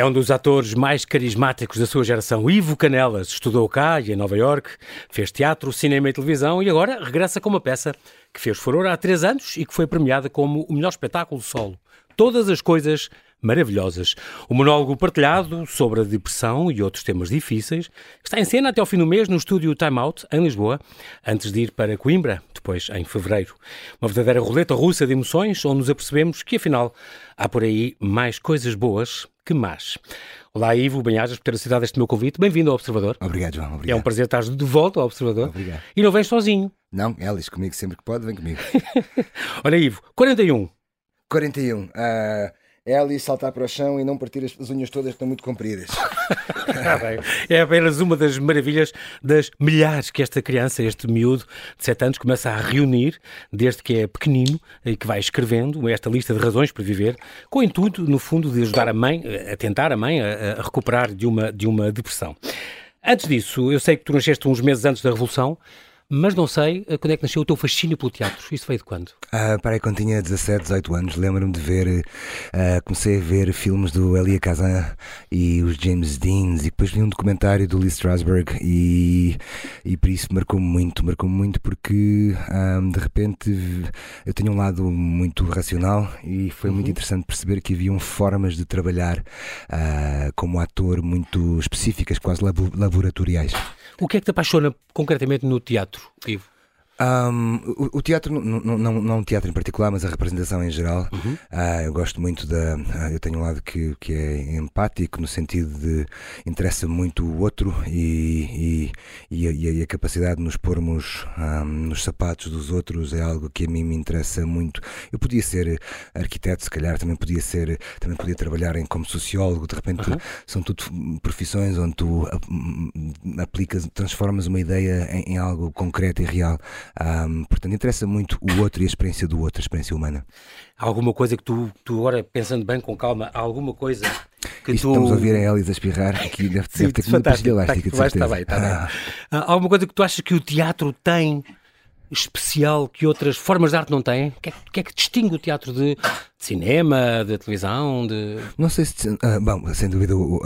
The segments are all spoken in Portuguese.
É um dos atores mais carismáticos da sua geração. Ivo Canelas estudou cá e em Nova York, fez teatro, cinema e televisão e agora regressa com uma peça que fez furor há três anos e que foi premiada como o melhor espetáculo solo. Todas as coisas maravilhosas. O monólogo partilhado sobre a depressão e outros temas difíceis está em cena até ao fim do mês no estúdio Time Out, em Lisboa, antes de ir para Coimbra, depois em fevereiro. Uma verdadeira roleta russa de emoções, onde nos apercebemos que, afinal, há por aí mais coisas boas que más. Olá, Ivo Banhajas, por ter aceitado este meu convite. Bem-vindo ao Observador. Obrigado, João. Obrigado. É um prazer estar de volta ao Observador. Obrigado. E não vens sozinho. Não, Elis, comigo sempre que pode, vem comigo. Olha, Ivo, 41. 41. Uh, Elis saltar para o chão e não partir as, as unhas todas que estão muito compridas. é apenas uma das maravilhas das milhares que esta criança, este miúdo de 7 anos, começa a reunir desde que é pequenino e que vai escrevendo esta lista de razões para viver, com o intuito, no fundo, de ajudar a mãe, a tentar a mãe a, a recuperar de uma, de uma depressão. Antes disso, eu sei que tu nasceste uns meses antes da Revolução mas não sei eh, quando é que nasceu o teu fascínio pelo teatro. Isso veio de quando? Ah, parei quando tinha 17, 18 anos. Lembro-me de ver, uh, comecei a ver filmes do Elia Kazan e os James Deans, depois vi um documentário do Lee Strasberg, e, e por isso marcou-me muito. Marcou-me muito porque de repente eu tenho um lado muito racional e foi uhum. muito interessante perceber que haviam formas de trabalhar uh, como ator muito específicas, quase laboratoriais. O que é que te apaixona concretamente no teatro, Ivo? Um, o, o, teatro, não, não, não um teatro em particular, mas a representação em geral. Uhum. Uh, eu gosto muito da. Uh, eu tenho um lado que, que é empático, no sentido de interessa muito o outro e, e, e, a, e a, capacidade de nos pormos um, nos sapatos dos outros é algo que a mim me interessa muito. Eu podia ser arquiteto, se calhar, também podia ser, também podia trabalhar em, como sociólogo, de repente uhum. são tudo profissões onde tu aplicas, transformas uma ideia em, em algo concreto e real. Um, portanto, interessa muito o outro e a experiência do outro, a experiência humana. Há alguma coisa que tu, tu agora, pensando bem com calma, há alguma coisa que Isto tu... Estamos a ouvir a Elis a espirrar, aqui deve, deve ter uma pastilha elástica, tá, está bem, está bem. Ah. Há alguma coisa que tu achas que o teatro tem especial que outras formas de arte não têm? O que é, que, é que distingue o teatro de, de, cinema, de televisão? De... Não sei se. Uh, bom, sem dúvida, uh,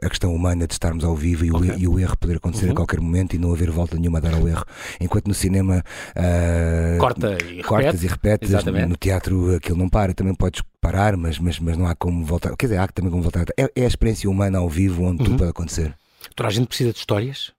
a questão humana de estarmos ao vivo e, okay. o, e o, erro poder acontecer uhum. a qualquer momento e não haver volta nenhuma a dar ao erro. Enquanto no cinema. Uh, Corta e cortas repete. e repetes. Exatamente. No teatro aquilo não para. Também podes parar, mas, mas, mas não há como voltar. Quer dizer, há também como voltar. É, é a experiência humana ao vivo onde uhum. tudo pode acontecer. Toda a gente precisa de histórias?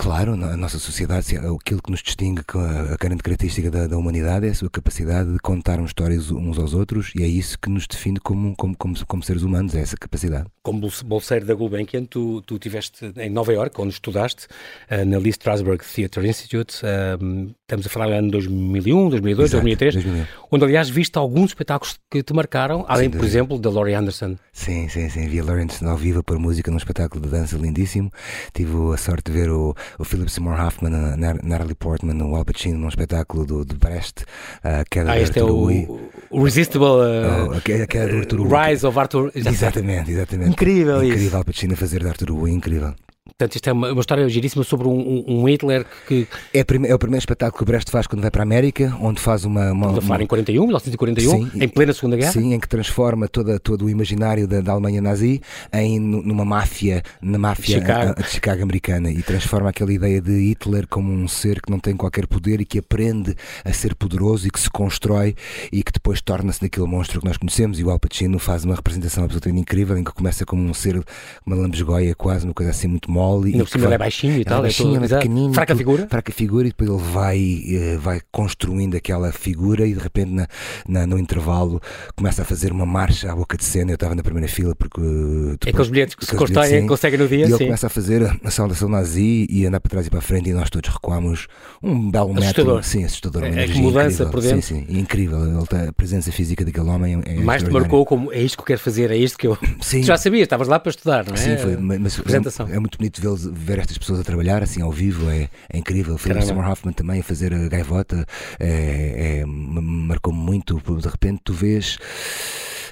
Claro, a nossa sociedade, aquilo que nos distingue, a grande característica da, da, humanidade é a sua capacidade de contarmos histórias uns aos outros e é isso que nos define como, como, como, como seres humanos, é essa capacidade. Como bolseiro da Gulbenkian, tu, tu estiveste em Nova York, onde estudaste, uh, na Lee Strasberg Theatre Institute, uh, estamos a falar do ano 2001, 2002, Exato, 2003, 2001. onde aliás viste alguns espetáculos que te marcaram, além, por exemplo, da Laurie Anderson. Sim, sim, sim, vi a Laurie Anderson ao vivo por música num espetáculo de dança lindíssimo, tive a sorte de ver o o Philip Seymour Hoffman, a Natalie Portman, o Al Pacino num espetáculo do, de Brest, uh, que é ah, este é o, o Irresistible uh, oh, que é, que é do Arthur Rise of Arthur. Exatamente, exatamente. Incrível, incrível isso. Al Pacino a fazer de Arthur Ui, incrível. Portanto, isto é uma, uma história giríssima sobre um, um, Hitler que. É, é, o primeiro espetáculo que o Brecht faz quando vai para a América, onde faz uma. uma Estamos a falar em 41, 1941, sim, em plena Segunda Guerra. Sim, em que transforma toda, todo o imaginário da, da Alemanha nazi em numa máfia, na máfia Chicago. A, a de Chicago americana e transforma aquela ideia de Hitler como um ser que não tem qualquer poder e que aprende a ser poderoso e que se constrói e que depois torna-se naquele monstro que nós conhecemos. E o Al Pacino faz uma representação absolutamente incrível em que começa como um ser, uma lambesgoia quase, uma coisa assim muito E, e vai, baixinho e tal. É baixinho, é pequenino. Fraca figura? Fraca figura e depois ele vai, uh, vai construindo aquela figura e de repente na, na, no intervalo começa a fazer uma marcha à boca de cena. Eu estava na primeira fila porque. Uh, depois, é aqueles bilhetes que se conseguem no dia. E ele sim. começa a fazer a saudação nazi e andar para trás e para a frente e nós todos recuamos um belo assustador. metro. Sim, assustador. É, é que mudança incrível. por dentro. Sim, sim, incrível. Ele tá, a presença física daquele homem é Mais te marcou como é isto que eu quero fazer, é isto que eu. Sim. já sabias, estavas lá para estudar, não é? Sim, foi. Mas, é, é, muito bonito ver, ver estas pessoas a trabalhar assim ao vivo, é, é incrível. Philip Seymour Hoffman também a fazer a gaivota é, é, marcou-me muito. De repente tu vês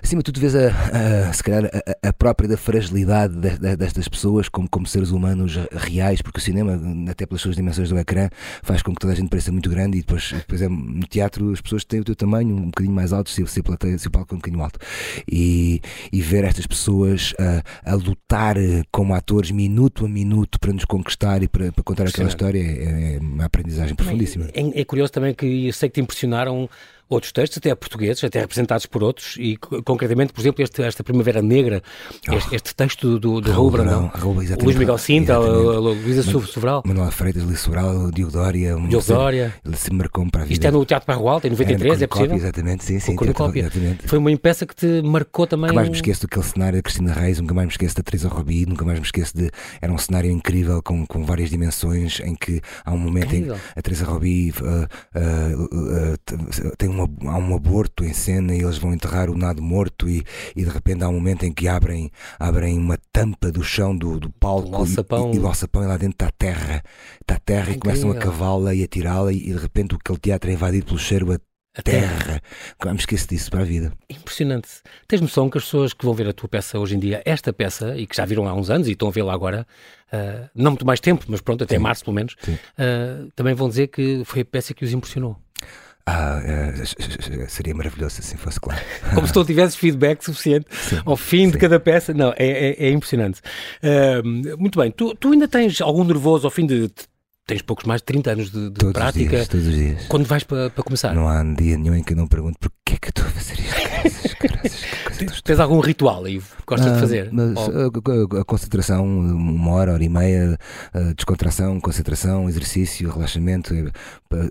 acima de tudo, vês a, a, se calhar a, a própria da fragilidade de, de, destas pessoas como, como seres humanos reais, porque o cinema, até pelas suas dimensões do ecrã, faz com que toda a gente pareça muito grande e depois, depois é, no teatro as pessoas têm o teu tamanho um bocadinho mais alto, se, se, plateia, se o palco é um bocadinho alto. E, e ver estas pessoas a, a lutar como atores minuto a minuto para nos conquistar e para, para contar aquela história é, é uma aprendizagem profundíssima. É, é curioso também que eu sei que te impressionaram outros textos, até portugueses, até representados por outros, e concretamente, por exemplo, este, esta Primavera Negra, oh. este, este, texto do, do Raul Brandão, Luís Miguel Cinta, Luísa Sobral. Manuel Freitas, Luís Sobral, Diogo Dória. Diogo Dória. Ele se marcou para a vida. Isto é no Teatro Barro Alto, em 93, é, possível? exatamente, sim, sim. Exatamente. Foi uma peça que te marcou também. Nunca mais me esqueço daquele cenário da Cristina Reis, nunca mais me esqueço da Teresa Robi, nunca mais me esqueço de... Era um cenário incrível, com, com várias dimensões, em que há um momento incrível. em que a Teresa Robi uh, uh, uh, tem uma, há um aborto em cena e eles vão enterrar o nado morto e, e de repente há um momento em que abrem, abrem uma tampa do chão do, do palco e, e, e o alçapão e lá dentro está terra, está terra e começam a cavá-la e a tirá-la e, e de repente aquele teatro é invadido pelo cheiro a a terra. terra. Não me esqueço disso para a vida. Impressionante. Tens noção que as pessoas que vão ver a tua peça hoje em dia, esta peça, e que já viram há uns anos e estão a vê-la agora, uh, não muito mais tempo, mas pronto, até Sim. março pelo menos, uh, também vão dizer que foi a peça que os impressionou. Ah, uh, seria maravilhoso se assim fosse claro. Como se tu tivesses feedback suficiente sim, ao fim sim. de cada peça. Não, é, é, é impressionante. Uh, muito bem, tu, tu ainda tens algum nervoso ao fim de tens poucos mais de 30 anos de, de todos prática. Os dias, todos os dias. Quando vais para, para começar? Não há um dia nenhum em que eu não pergunto porquê é que eu estou a fazer isto. Tens, tens algum ritual aí que gostas ah, de fazer? Mas a, concentração, uma hora, hora e meia, descontração, concentração, exercício, relaxamento, eh,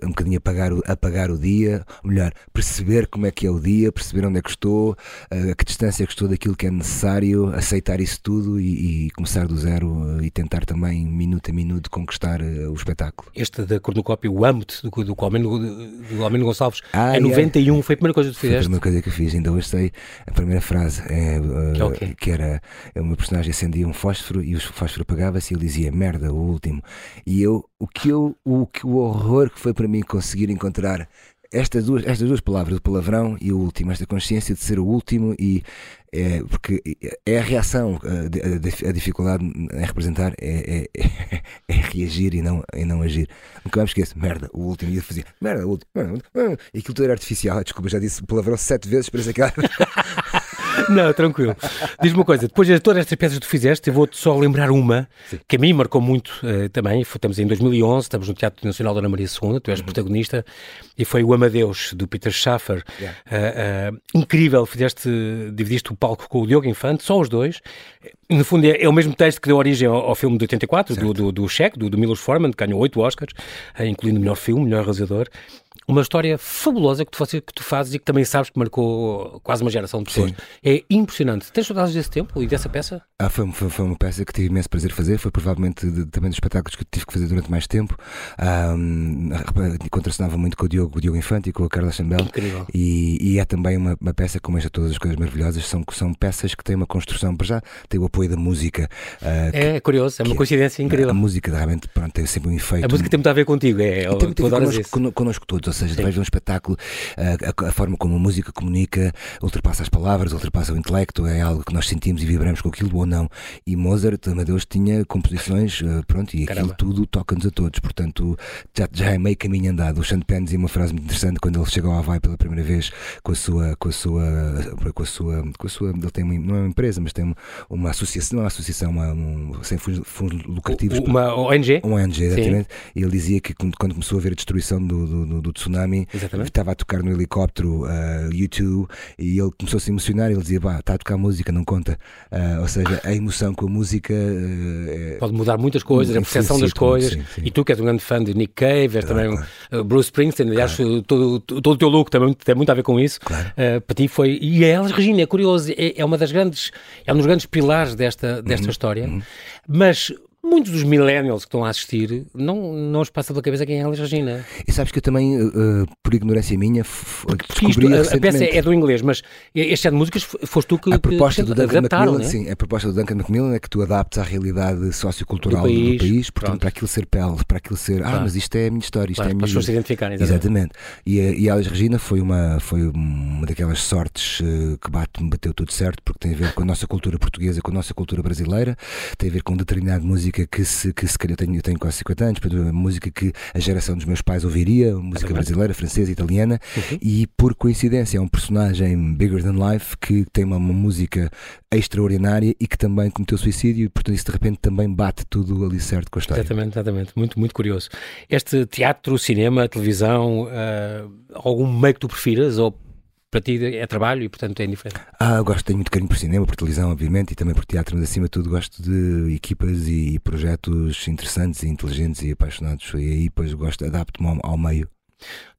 um bocadinho apagar o, apagar o dia, ou melhor, perceber como é que é o dia, perceber onde é que estou, a que distância é que estou daquilo que é necessário, aceitar isso tudo e, e começar do zero eh, e tentar também, minuto a minuto, conquistar eh, o espetáculo. Este da cornucópia, o âmbito do, do, do, Almeno Gonçalves, ah, é 91, foi a primeira coisa que tu fizeste? Foi a primeira coisa que eu fiz, ainda hoje sei a primeira frase, é, que, é que, era o meu personagem acendia um fósforo e o fósforo apagava-se e ele dizia merda, o último. E eu, o que eu, o, que, o horror que foi para mim conseguir encontrar estas duas, estas duas palavras, o palavrão e o último, esta consciência de ser o último e é, porque é a reação, a, dificuldade em representar é, é, é, reagir e não, e não agir. Nunca mais esqueço, merda, o último, eu fazia, merda, o último, e aquilo tudo era artificial, desculpa, já disse palavrão sete vezes, parece que Não, tranquilo. Diz-me uma coisa, depois de todas estas peças que tu fizeste, eu vou-te só lembrar uma Sim. que a mim marcou muito uh, também. Estamos em 2011, estamos no Teatro Nacional da Ana Maria II, tu és uhum. protagonista, e foi o Amadeus, do Peter Schaffer. Yeah. Uh, uh, incrível, fizeste, dividiste o palco com o Diogo Infante, só os dois. No fundo, é, é o mesmo texto que deu origem ao, ao filme de 84, certo. do, do, do Cheque, do, do Milos Forman, que ganhou oito Oscars, incluindo melhor filme, melhor realizador uma história fabulosa que tu, que tu fazes e que também sabes que marcou quase uma geração de pessoas. Sim. É impressionante. Tens saudades desse tempo e dessa peça? Ah, foi, foi, foi, uma peça que tive imenso prazer fazer. Foi provavelmente de, também dos espetáculos que tive que fazer durante mais tempo. Um, contracenava muito com o Diogo, o Diogo Infante e com a Carla Chambel. Incrível. E, e é também uma, uma peça, como esta, todas as coisas maravilhosas, são, são peças que têm uma construção. Para já, tem o apoio da música. Uh, é, que, curioso, é uma coincidência incrível. A, música realmente pronto, tem sempre um efeito. A música tem muito a ver contigo, é. tem muito a ver connosco, connosco, todos, ou seja, vais ver um espetáculo espetáculo, a, a, forma como a música comunica ultrapassa as palavras, ultrapassa o intelecto, é algo que nós sentimos e vibramos com aquilo ou não. E Mozart, Amadeus, tinha composições, eh, pronto, e Caramba. aquilo tudo toca-nos a todos, portanto já, já é meio caminho andado. O Chante dizia uma frase muito interessante quando ele chegou à Havaí pela primeira vez com a sua, com a sua, com a sua, com a sua ele tem uma, não é uma empresa, mas tem uma associação, não é uma associação, uma, um, sem fundos, lucrativos. Uma ONG? Uma ONG, exatamente. Sim. E ele dizia que quando, começou a ver a destruição do, do, do, tsunami, exatamente estava a tocar no helicóptero uh, YouTube e ele começou a se emocionar ele dizia, pá, está a tocar música, não conta. Uh, ou seja, a emoção com a música uh, pode mudar muitas coisas, a percepção das coisas. Sim, sim. E tu que és um grande fã de Nick Cave, és também claro. Bruce Springsteen, aliás, claro. todo, todo o teu look também tem muito a ver com isso. Claro. para ti foi. E a Elas Regina, é curioso, é, é, uma das grandes, é um dos grandes pilares desta, desta uhum. história. Uhum. Mas muitos dos millennials que estão a assistir não, não os passa pela cabeça quem é a Elis Regina. E sabes que eu também, uh, por ignorância minha, porque isto, a, a, peça é do inglês, mas este é de músicas foste tu que A proposta que, do Duncan Macmillan, né? sim, a proposta do Duncan Macmillan é que tu adaptes à realidade sociocultural do país, do país portanto, Pronto. para aquilo ser pele, para aquilo ser, ah, mas isto é a minha história, isto claro, é a minha... Para as pessoas se identificarem. Exatamente. E, e a Elis Regina foi uma, foi uma daquelas sortes uh, que bate, bateu tudo certo, porque tem a ver com a nossa cultura portuguesa, com a nossa cultura brasileira, tem a ver com determinada música que se, que se calhar eu tenho, eu tenho quase 50 anos, portanto, música que a geração dos meus pais ouviria, música brasileira, francesa, italiana, uhum. e por coincidência é um personagem bigger than life que tem uma, uma, música extraordinária e que também cometeu suicídio, e portanto isso de repente também bate tudo ali certo com a história. Exatamente, exatamente. Muito, muito curioso. Este teatro, cinema, televisão, uh, algum meio que tu prefiras ou para ti é trabalho e, portanto, é indiferente? Ah, gosto, tenho muito carinho por cinema, por televisão, obviamente, e também por teatro, mas acima de tudo gosto de equipas e projetos interessantes e inteligentes e apaixonados. E aí, depois, gosto, adapto-me ao, ao meio.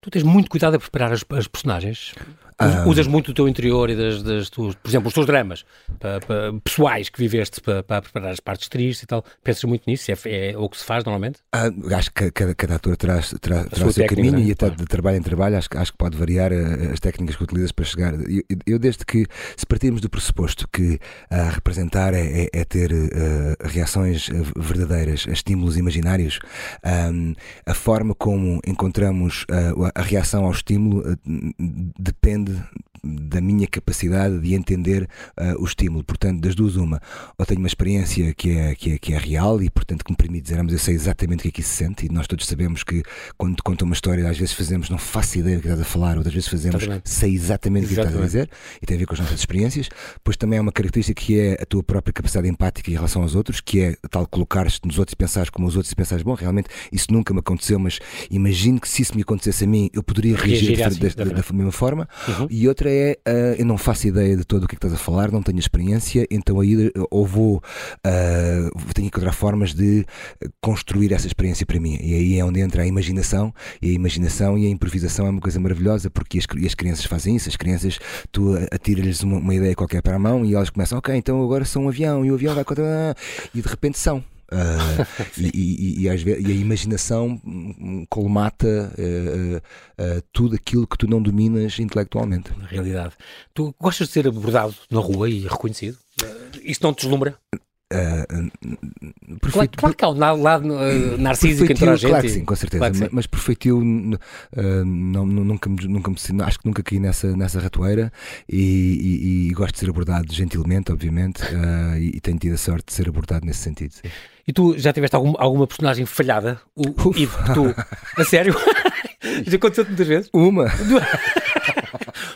Tu tens muito cuidado a preparar as, as personagens? Ah, Usas muito o teu interior e das, das tuas, por exemplo, os teus dramas para, para, pessoais que viveste para, para, preparar as partes tristes e tal. Pensas muito nisso? É, é o que se faz normalmente? Ah, acho que cada, cada ator traz, traz, traz o seu caminho né? e até de trabalho em trabalho acho, acho que pode variar eh, as técnicas que utilizas para chegar. Eu, eu desde que, se partirmos do pressuposto que uh, representar é, é, é ter uh, reações verdadeiras a estímulos imaginários, um, a forma como encontramos uh, a reação ao estímulo depende depende da minha capacidade de entender uh, o estímulo. Portanto, das duas, uma, ou tenho uma experiência que é, que é, que é real e, portanto, que me permite dizer, ah, mas eu sei exatamente o que é que isso se sente, e nós todos sabemos que quando te conta uma história, às vezes fazemos, não faço ideia do que estás a falar, outras vezes fazemos, exatamente. sei exatamente o que estás a dizer, e tem a ver com as nossas experiências. Pois também é uma característica que é a tua própria capacidade empática em relação aos outros, que é tal colocar-te nos outros e pensares como os outros e pensares, bom, realmente isso nunca me aconteceu, mas imagino que se isso me acontecesse a mim, eu poderia reagir, reagir assim, da, da, da, mesma forma. Uhum. Uhum. E outra é, uh, eu não faço ideia de todo o que, é que estás a falar, não tenho experiência, então aí ou vou, uh, tenho que encontrar formas de construir essa experiência para mim. E aí é onde entra a imaginação, e a imaginação e a improvisação é uma coisa maravilhosa, porque as, as crianças fazem isso, as crianças, tu atiras-lhes uma, uma, ideia qualquer para a mão e elas começam, ok, então agora são um avião, e o avião vai contra... E de repente são. Uh, e, e, e, vezes, e, a imaginação colmata uh, uh, tudo aquilo que tu não dominas intelectualmente. Na realidade. Tu gostas de ser abordado na rua e reconhecido? Isso não te deslumbra? Uh, claro, claro, que há um lado uh, narcísico entre a gente. Claro que sim, com certeza. Claro mas, mas perfeitiu, uh, não, nunca, nunca me, acho que nunca caí nessa, nessa ratoeira e, e, e gosto de ser abordado gentilmente, obviamente, uh, e, e, tenho tido a sorte de ser abordado nesse sentido. Sim. E tu já tiveste algum, alguma personagem falhada? O, Ivo, tu, a sério? já aconteceu muitas vezes? Uma.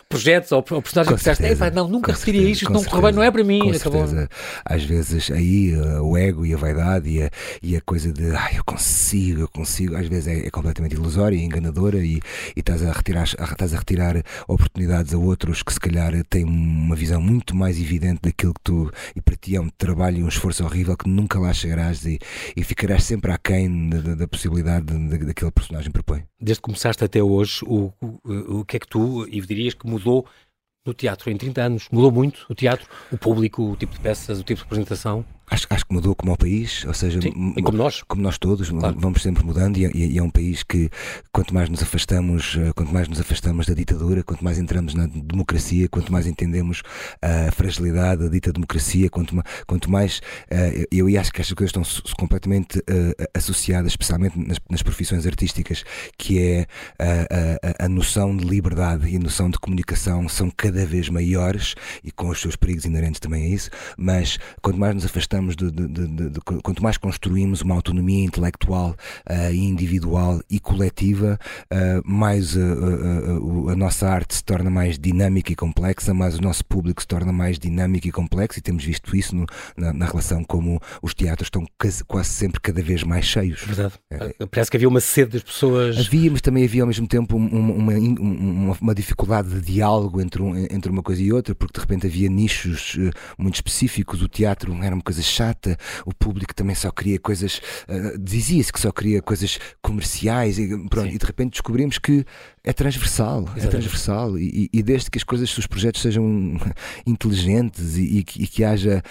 projetos ou, ou personagens que disseste, não, nunca receberia isto, isto não correu bem, não é para mim. Com acabou. certeza. Às vezes aí uh, o ego e a vaidade e a, e a coisa de ah, eu consigo, eu consigo, às vezes é, é completamente ilusória e enganadora e, e estás, a retirar, estás a retirar oportunidades a outros que se calhar têm uma visão muito mais evidente daquilo que tu e para ti é um trabalho e um esforço horrível que nunca lá chegarás e, e ficarás sempre aquém da, da, da possibilidade de, de, daquele personagem propõe. Desde que começaste até hoje, o, o, o que é que tu, e dirias que mudou no teatro em 30 anos? Mudou muito o teatro, o público, o tipo de peças, o tipo de apresentação? Acho, acho que mudou como o país, ou seja, Sim, como nós, como nós todos, claro. vamos sempre mudando e, e, é um país que quanto mais nos afastamos, eh, quanto mais nos afastamos da ditadura, quanto mais entramos na democracia, quanto mais entendemos a fragilidade da dita democracia, quanto, quanto mais uh, eu acho que estas coisas estão completamente uh, associadas, especialmente nas, nas, profissões artísticas, que é a, a, a noção de liberdade e a noção de comunicação são cada vez maiores e com os seus perigos inerentes também a isso, mas quanto mais nos afastamos de, de, de, de, quanto mais construímos uma autonomia intelectual uh, individual e coletiva, uh, mais uh, a nossa arte se torna mais dinâmica e complexa, mais o nosso público se torna mais dinâmico e complexo, e temos visto isso no, na, na, relação como os teatros estão quase, quase sempre cada vez mais cheios. Verdade. É. Parece que havia uma sede das pessoas. Havia, mas também havia ao mesmo tempo uma, uma, uma, uma dificuldade de diálogo entre, um, entre uma coisa e outra, porque de repente havia nichos muito específicos. O teatro era uma coisa chata, o público também só queria coisas, uh, dizia-se que só queria coisas comerciais e, pronto, e de repente descobrimos que é transversal, é Exatamente. é transversal e, e, desde que as coisas, os projetos sejam inteligentes e, e, que, e que, haja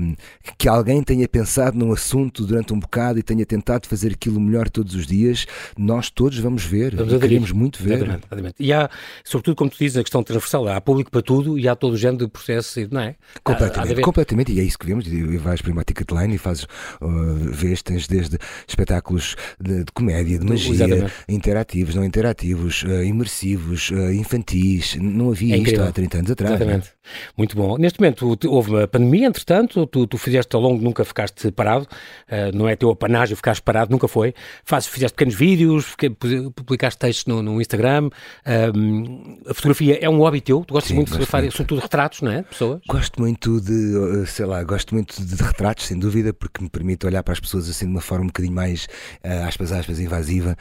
um, que alguém tenha pensado num assunto durante um bocado e tenha tentado fazer aquilo melhor todos os dias, nós todos vamos ver, vamos queremos muito ver. Exatamente, exatamente. E há, sobretudo, como tu dizes, a questão transversal, há público para tudo e há todo o género de processo, não é? Completamente, há, há completamente, e é isso que vemos, e vais para uma ticketline e fazes, uh, vês, tens desde espetáculos de, de comédia, de magia, exatamente. interativos, não interativos, uh, imersivos, uh, infantis. Não havia é isto há 30 anos atrás. É? Exatamente. Muito bom. Neste momento houve uma pandemia, entretanto, tu, tu fizeste ao longo, nunca ficaste parado, uh, não é teu apanágio ficaste parado, nunca foi. Fazes, fizeste pequenos vídeos, publicaste textos no, no Instagram. a fotografia é um hobby teu, tu gostas Sim, muito de fotografar, sobretudo retratos, não é? Pessoas? Gosto muito de, sei lá, gosto muito de retratos, sem dúvida, porque me permite olhar para as pessoas assim de uma forma um bocadinho mais, uh, aspas, aspas, invasiva,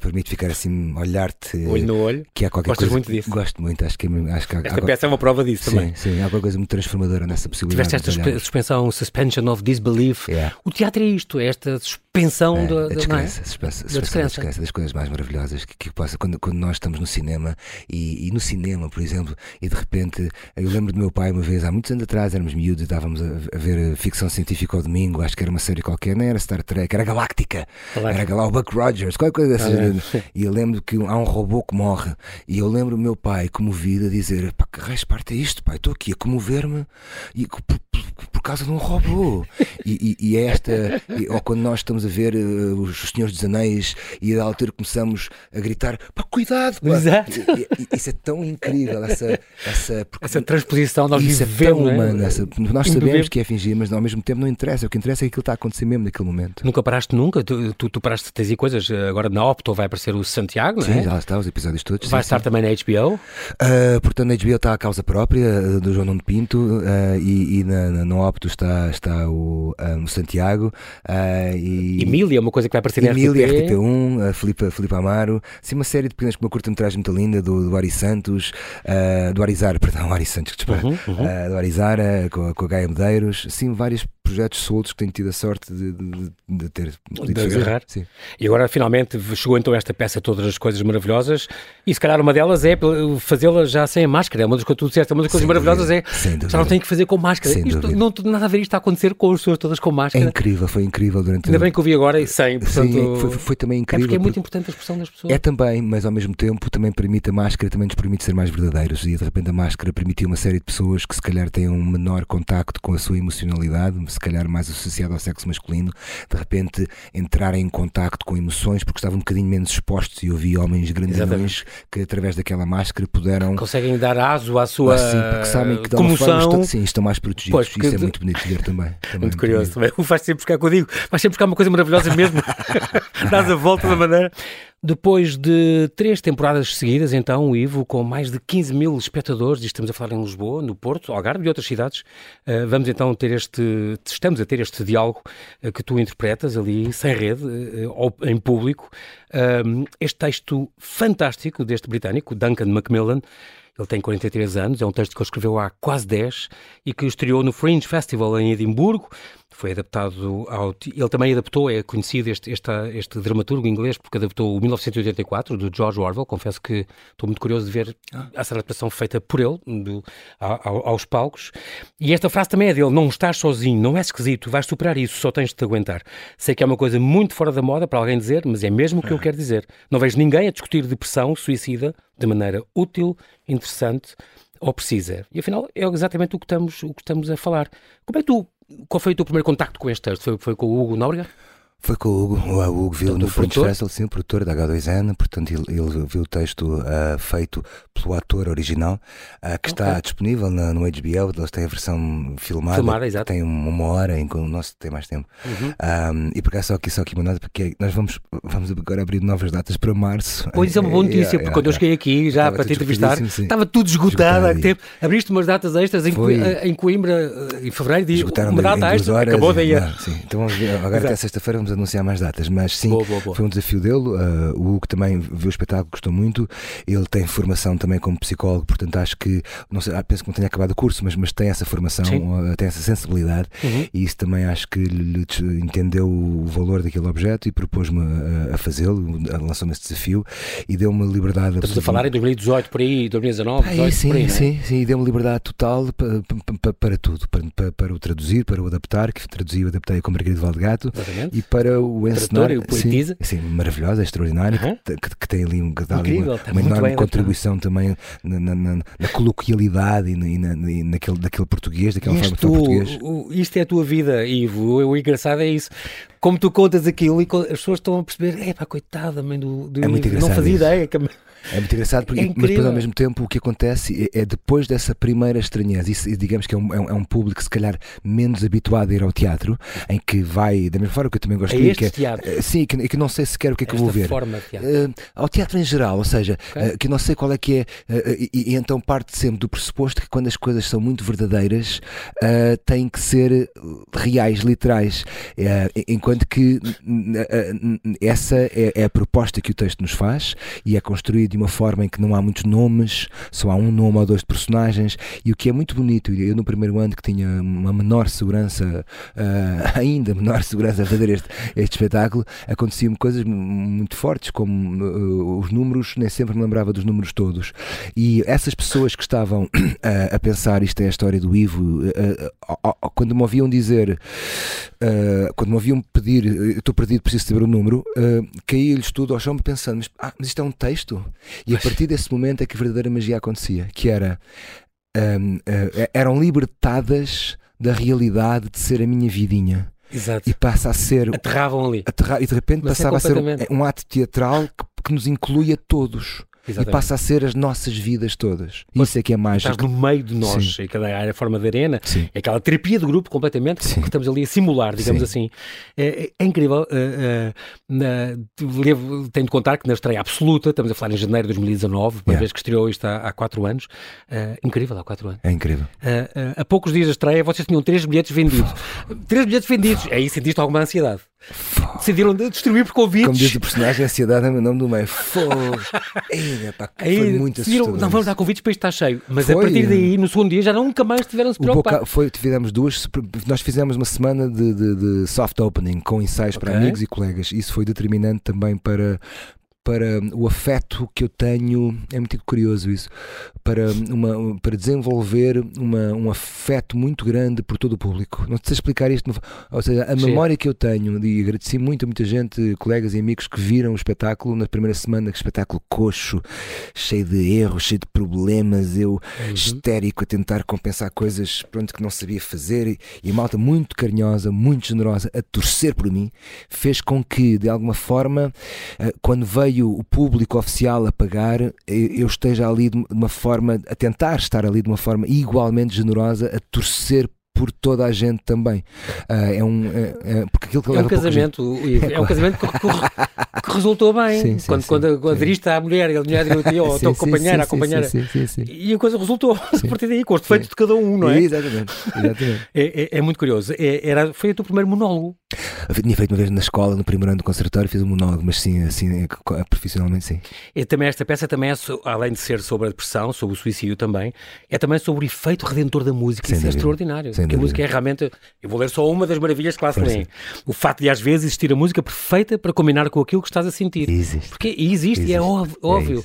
permite ficar assim, olhar-te olho no olho. Que qualquer Gostas coisa, muito disso? Gosto muito, acho que, é acho que Esta há, peça é uma prova disso sim, também. Sim, há alguma coisa muito transformadora nessa possibilidade. Tiveste esta suspensão, suspension of disbelief. Yeah. O teatro é isto, é esta suspensão é, da, da, descrença, é? da descrença. descrença das coisas mais maravilhosas que, que possa, quando, quando nós estamos no cinema e, e, no cinema, por exemplo, e de repente eu lembro do meu pai uma vez, há muitos anos atrás, éramos miúdos e estávamos a, a ver ficção científica ao domingo, acho que era uma série qualquer, nem era Star Trek, era Galáctica, Galáctica. era lá o Buck Rogers, qualquer coisa assim. Ah, e eu lembro que há um robô que morre e eu lembro o meu pai comovido a dizer: pá, que raio parte é isto, pai? Estou aqui a comover-me por, por, por, causa de um robô. e, e, e é esta, ou quando nós estamos a ver uh, os Senhores dos Anéis e a altura começamos a gritar: pá, cuidado, pá. Exato. E, isso é tão incrível, essa, essa, essa transposição, nós isso vivemos, é tão humano. Essa, nós sabemos que é fingir, mas ao mesmo tempo não interessa. O que interessa é que aquilo está a acontecer mesmo naquele momento. Nunca paraste nunca? Tu, tu, tu paraste, aí coisas, agora na Opto vai aparecer o Santiago, sim, não é? já está, os episódios todos. Vai sim, estar sim. também na HBO? Uh, portanto, na HBO está a causa própria uh, do João Nuno Pinto uh, e, e na, na, no Opto está, está o, um, Santiago. e... Emília, uma coisa que vai aparecer na Emília, RTP. RTP1, Filipe, Filipe Amaro. Sim, uma série de pequenas, uma curta-metragem muito linda do, do Ari Santos, do Arizar, perdão, Ari Santos, desculpa, uhum, uhum. do Arizara, com, com a Gaia Medeiros. Sim, vários projetos soltos que tenho tido a sorte de, de, de ter de agarrar. Sim. E agora finalmente chegou então esta peça Todas as Coisas Maravilhosas e se calhar uma delas é fazê-la já sem a máscara. É uma das coisas tu disseste, uma das coisas maravilhosas é já não tem que fazer com máscara. Sem isto não tem nada a ver isto a acontecer com as pessoas todas com máscara. É incrível, foi incrível durante Ainda bem que eu vi agora e sem, portanto... Sim, foi, foi também incrível. É porque é muito importante a expressão das pessoas. É também, mas ao mesmo tempo também permite a máscara, também nos permite ser mais verdadeiros e de repente a máscara permitiu uma série de pessoas que se calhar têm um menor contacto com a sua emocionalidade, se calhar mais associado ao sexo masculino, de repente entrarem em contacto com emoções porque estavam um bocadinho menos expostos e eu vi homens grandões que através daquela máscara puderam conseguem dar aso à sua ah, porque sabem que comoção estão, sim, estão mais protegidos. Pois, Isso é muito bonito de ver também. também muito curioso. Também. Faz sempre buscar o que eu digo, faz sempre buscar uma coisa maravilhosa mesmo. Dás a volta da maneira. Depois de três temporadas seguidas, então, o Ivo, com mais de 15 mil espectadores, e estamos a falar em Lisboa, no Porto, Algarve e outras cidades, uh, vamos então ter este, estamos a ter este diálogo uh, que tu interpretas ali, sem rede, uh, em público. este texto fantástico deste britânico, Duncan Macmillan, ele tem 43 anos, é um texto que ele escreveu há quase 10 e que estreou no Fringe Festival em Edimburgo foi adaptado ao. Ele também adaptou, é conhecido este, este, este dramaturgo inglês, porque adaptou o 1984 do George Orwell. Confesso que estou muito curioso de ver ah. essa adaptação feita por ele do, ao, aos palcos. E esta frase também é dele: Não estás sozinho, não é esquisito, vais superar isso, só tens de te aguentar. Sei que é uma coisa muito fora da moda para alguém dizer, mas é mesmo o que eu ah. quero dizer. Não vejo ninguém a discutir depressão, suicida, de maneira útil, interessante ou precisa. E afinal é exatamente o que estamos, o que estamos a falar. Como é que tu qual foi o teu primeiro contacto com este texto? Foi, foi com o Hugo Nóbrega? Foi com o Hugo, o Hugo viu no Fringe Festival, sim, o produtor da H2N, portanto ele, ele viu o texto uh, feito pelo ator original, uh, que okay. está disponível na, no HBO, eles têm a versão filmada, filmada exato. tem uma hora, enquanto o nosso tem mais tempo. Uhum. Um, e por acaso só aqui, só aqui uma nota, porque nós vamos, vamos agora abrir novas datas para março. Pois é uma boa notícia, porque quando eu cheguei aqui já para te entrevistar, sim. estava tudo esgotado. Tempo. Abriste umas datas extras em, em Coimbra, em fevereiro, diz, uma data extra, horas, acabou daí. Não, sim. Então vamos ver, agora até sexta-feira vamos vamos anunciar mais datas, mas sim, boa, boa, boa. foi um desafio dele. Uh, o Hugo também viu o espetáculo, gostou muito. Ele tem formação também como psicólogo, portanto acho que, não sei, ah, penso que não tenha acabado o curso, mas, mas tem essa formação, uh, tem essa sensibilidade uhum. e isso também acho que lhe, entendeu o valor daquele objeto e propôs-me a, a fazê-lo, lançou-me esse desafio e deu-me liberdade. Estamos a falar em 2018, por aí, 2019, 2018, ah, sim, por aí, é? sim, sim, deu-me liberdade total para, para, para tudo, para, para, o traduzir, para o adaptar, que traduzi e adaptei com Margarida Valdegato, e para o ensinar. o poetiza. Sim, sim, maravilhosa, extraordinária, que, que, que, tem ali um, Incrível, uma, uma enorme contribuição também na, na, na, na coloquialidade e, na, e naquele, daquele português, daquela forma de português. O, isto é a tua vida, Ivo. O, o engraçado é isso como tu contas aquilo e as pessoas estão a perceber, é pá, coitada, mãe do, do é muito não fazia isso. ideia. Que... É muito engraçado, porque, é mas depois ao mesmo tempo o que acontece é, é depois dessa primeira estranheza, isso, digamos que é um, é um, público se calhar menos habituado a ir ao teatro, em que vai, da mesma forma que eu também gosto é de ir, que, é, teatro. sim, que, que não sei sequer o que é que Esta eu vou ver. Teatro. Uh, ao teatro em geral, ou seja, okay. uh, que não sei qual é que é, uh, e, e, então parte sempre do pressuposto que quando as coisas são muito verdadeiras têm que ser reais, literais, enquanto que essa é, é, a proposta que o texto nos faz e é construído de uma forma em que não há muitos nomes, só há um nome ou dois de personagens. E o que é muito bonito, eu no primeiro ano que tinha uma menor segurança, uh, ainda menor segurança a fazer este, este espetáculo, aconteciam coisas muito fortes, como uh, os números, nem sempre me lembrava dos números todos. E essas pessoas que estavam uh, a pensar isto é a história do Ivo, quando me ouviam dizer, quando me ouviam pedir estou perdido, preciso saber o número, uh, caí-lhes tudo ao chão pensando, mas, ah, mas isto é um texto? E a partir desse momento é que a verdadeira magia acontecia, que era um, uh, eh, eram libertadas da realidade de ser a minha vidinha. Exato. E passa a ser. Aterravam ali. Aterra, e de repente Mas é passava é a ser um, um ato teatral que, que nos inclui a todos. Exatamente. e passa a ser as nossas vidas todas. Mas Isso é que é mágico. Estás no meio de nós, Sim. cada área, a forma de arena, Sim. é aquela terapia de grupo completamente Sim. que estamos ali a simular, digamos Sim. assim. É, é, é incrível. Uh, uh, na, tenho de contar que na estreia absoluta, estamos a falar em janeiro de 2019, uma yeah. vez que estreou isto há, há quatro anos, uh, incrível, há quatro anos. É incrível. há poucos dias da estreia, vocês tinham três bilhetes vendidos. três bilhetes vendidos. Aí sentiste alguma ansiedade. Decidiram distribuir por convites. Como diz o personagem, a ansiedade é o nome do meio. Pá, Aí, foi muito assustador. Não, vamos dar convites para isto estar cheio. Mas foi, a partir daí, no segundo dia, já nunca mais tiveram-se preocupar. foi, tivemos duas, nós fizemos uma semana de, de, de soft opening com ensaios okay. para amigos e colegas. Isso foi determinante também para, para o afeto que eu tenho, é muito curioso isso, para, uma, para desenvolver uma, um afeto muito grande por todo o público. Não sei explicar isto, ou seja, a Sim. memória que eu tenho, e agradeci muito a muita gente, colegas e amigos que viram o espetáculo na primeira semana, que espetáculo coxo, cheio de erros, cheio de problemas, eu uhum. histérico a tentar compensar coisas pronto, que não sabia fazer, e, e a malta muito carinhosa, muito generosa, a torcer por mim, fez com que, de alguma forma, eh, quando veio o público oficial a pagar, eu esteja ali de uma forma, a tentar estar ali de uma forma igualmente generosa, a torcer por toda a gente também. Uh, é um é, é, porque aquilo que é um casamento, é, é um casamento que, que, resultou bem. Sim, sim, quando, sim, quando aderiste à mulher a mulher disse, oh, estou a acompanhar, a acompanhar. E a coisa resultou a partir daí, com os defeitos de cada um, não é? Exatamente. Exatamente. É, é, é, muito curioso. É, era, foi o teu primeiro monólogo. Eu tinha feito uma vez na escola, no primeiro ano do conservatório, fiz um monólogo, mas sim, assim, profissionalmente sim. E também esta peça também é, além de ser sobre a depressão, sobre o suicídio também, é também sobre o efeito redentor da música. Sem Isso é extraordinário. Sem porque a música é realmente, eu vou ler só uma das maravilhas que lá se lêem. O fato de às vezes existir a música perfeita para combinar com aquilo que estás a sentir. Existe. Porque existe, existe. e é óbvio. É óbvio.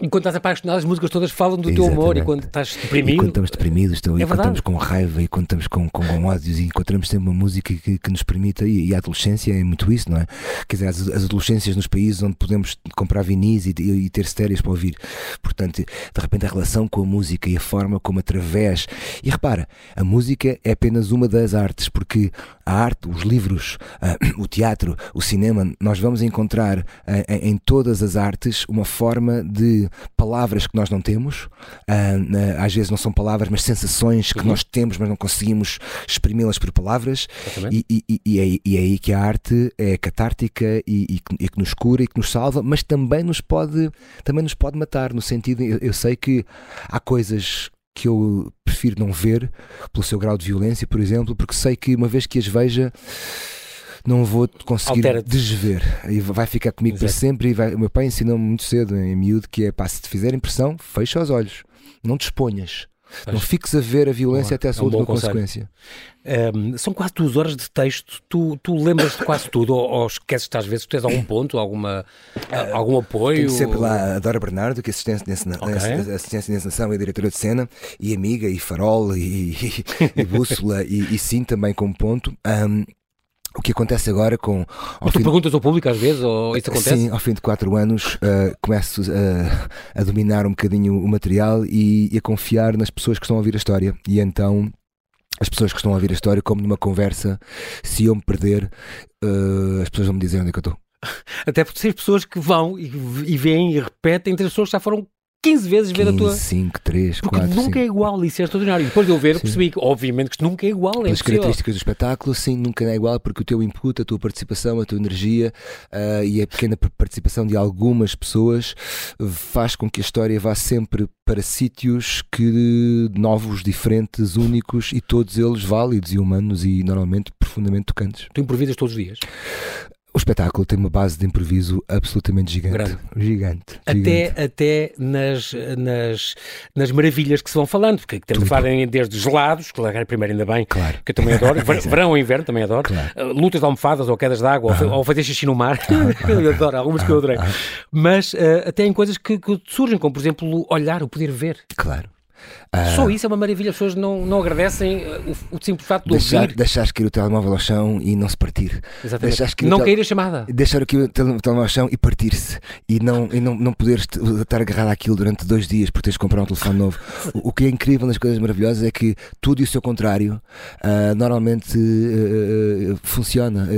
Enquanto estás apaixonado, as músicas todas falam do Exatamente. teu humor e quando estás deprimido. E quando estamos deprimidos, então, é e quando estamos com raiva e quando estamos com, com, com ódios e encontramos sempre uma música que, que nos permita. E, e, a adolescência é muito isso, não é? Quer dizer, as, as adolescências nos países onde podemos comprar vinis e, e, ter estéreos para ouvir. Portanto, de repente, a relação com a música e a forma como através. E repara, a música é apenas uma das artes, porque a arte, os livros, uh, o teatro, o cinema, nós vamos encontrar em, em todas as artes uma forma de palavras que nós não temos, uh, às vezes não são palavras, mas sensações que uhum. nós temos, mas não conseguimos exprimi-las por palavras, e, e, e, é, e, é, aí que a arte é catártica e, que nos cura e que nos salva, mas também nos pode, também nos pode matar, no sentido, eu, eu sei que há coisas que eu prefiro não ver pelo seu grau de violência, por exemplo, porque sei que uma vez que as veja não vou conseguir desver. E vai ficar comigo Exato. para sempre. E vai... O meu pai ensinou-me muito cedo, em miúdo, que é pá, se te fizer impressão, fecha os olhos, não te exponhas. Não fiques a ver a violência até a sua é um última consequência. Um, são quase duas horas de texto. Tu, tu lembras de quase tudo ou, ou esqueces-te às vezes? Tu tens algum ponto, alguma, uh, algum apoio? Tenho sempre lá a Dora Bernardo, que é assistência de, okay. assistência de encenação e diretora de cena, e amiga, e farol, e, e, e bússola, e, e, sim também como ponto. Um, o que acontece agora com. Mas tu perguntas ao público às vezes, ou isso acontece? Sim, ao fim de quatro anos uh, começo uh, a dominar um bocadinho o material e, e, a confiar nas pessoas que estão a ouvir a história. E então. As pessoas que estão a ouvir a história, como numa conversa, se eu me perder, uh, as pessoas vão me dizer onde é que eu estou. Até porque tem pessoas que vão e, e veem e repetem, tem pessoas que já foram 15 vezes 15, ver a tua. 5, 3, 4. Porque nunca 5. é igual, isso é extraordinário. Depois de eu ver, sim. percebi que, obviamente, que nunca é igual. É As características do espetáculo, sim, nunca é igual, porque o teu input, a tua participação, a tua energia uh, e a pequena participação de algumas pessoas faz com que a história vá sempre para sítios que novos, diferentes, únicos e todos eles válidos e humanos e normalmente profundamente tocantes. Tu improvisas todos os dias? O espetáculo tem uma base de improviso absolutamente gigante. Grande. Gigante. Até, gigante. até nas, nas, nas maravilhas que se vão falando, porque temos a falar desde gelados, claro, primeiro ainda bem, claro. que eu também adoro, verão ou inverno também adoro, claro. Uh, lutas de almofadas ou quedas de água, ah. ou, fazer xixi no mar, ah. eu adoro, algumas ah. que eu adorei. Ah. Mas uh, até em coisas que, que surgem, como por exemplo olhar, o poder ver. Claro. Uh, Só isso é uma maravilha, as pessoas não, não agradecem uh, o, o simples facto de deixar, ouvir. Deixar cair o telemóvel ao chão e não se partir. Exatamente. Não cair a chamada. Deixar aqui o telemóvel ao chão e partir-se. E não, e não, não poderes estar agarrado àquilo durante dois dias porque tens de comprar um telefone novo. o, o, que é incrível nas coisas maravilhosas é que tudo e o seu contrário uh, normalmente uh, funciona.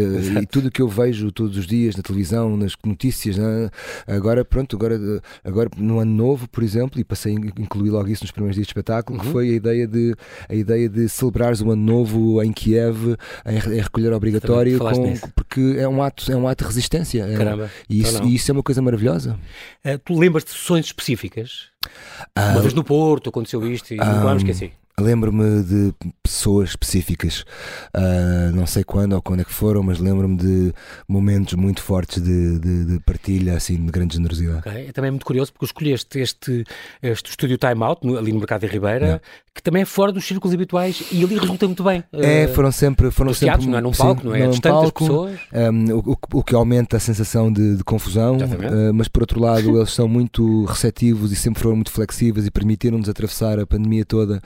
e tudo o que eu vejo todos os dias na televisão, nas notícias, né? agora pronto, agora, agora no ano novo, por exemplo, e passei a incluir logo isso nos primeiros dias de espetáculo, uhum. que foi a ideia de, a ideia de celebrares o ano novo em Kiev, em, em recolher obrigatório, com, porque é um, ato, é um ato de resistência. É, Caramba. E isso, e isso é uma coisa maravilhosa. Uh, tu lembras de sessões específicas? Uh, uma vez no Porto aconteceu isto e uh, nunca me esqueci. Lembro-me de pessoas específicas, uh, não sei quando ou quando é que foram, mas lembro-me de momentos muito fortes de, de, de, partilha, assim, de grande generosidade. Okay. É também muito curioso porque escolheste este, este estúdio Time Out, ali no Mercado de Ribeira, que também é fora dos círculos habituais e ali resulta muito bem. É, ah, foram sempre. Foram sempre teatros, não é num palco, sim, não é? Distante palco, pessoas. Um, o, o, que aumenta a sensação de, de confusão, uh, mas por outro lado, eles são muito receptivos e sempre foram muito flexíveis e permitiram-nos atravessar a pandemia toda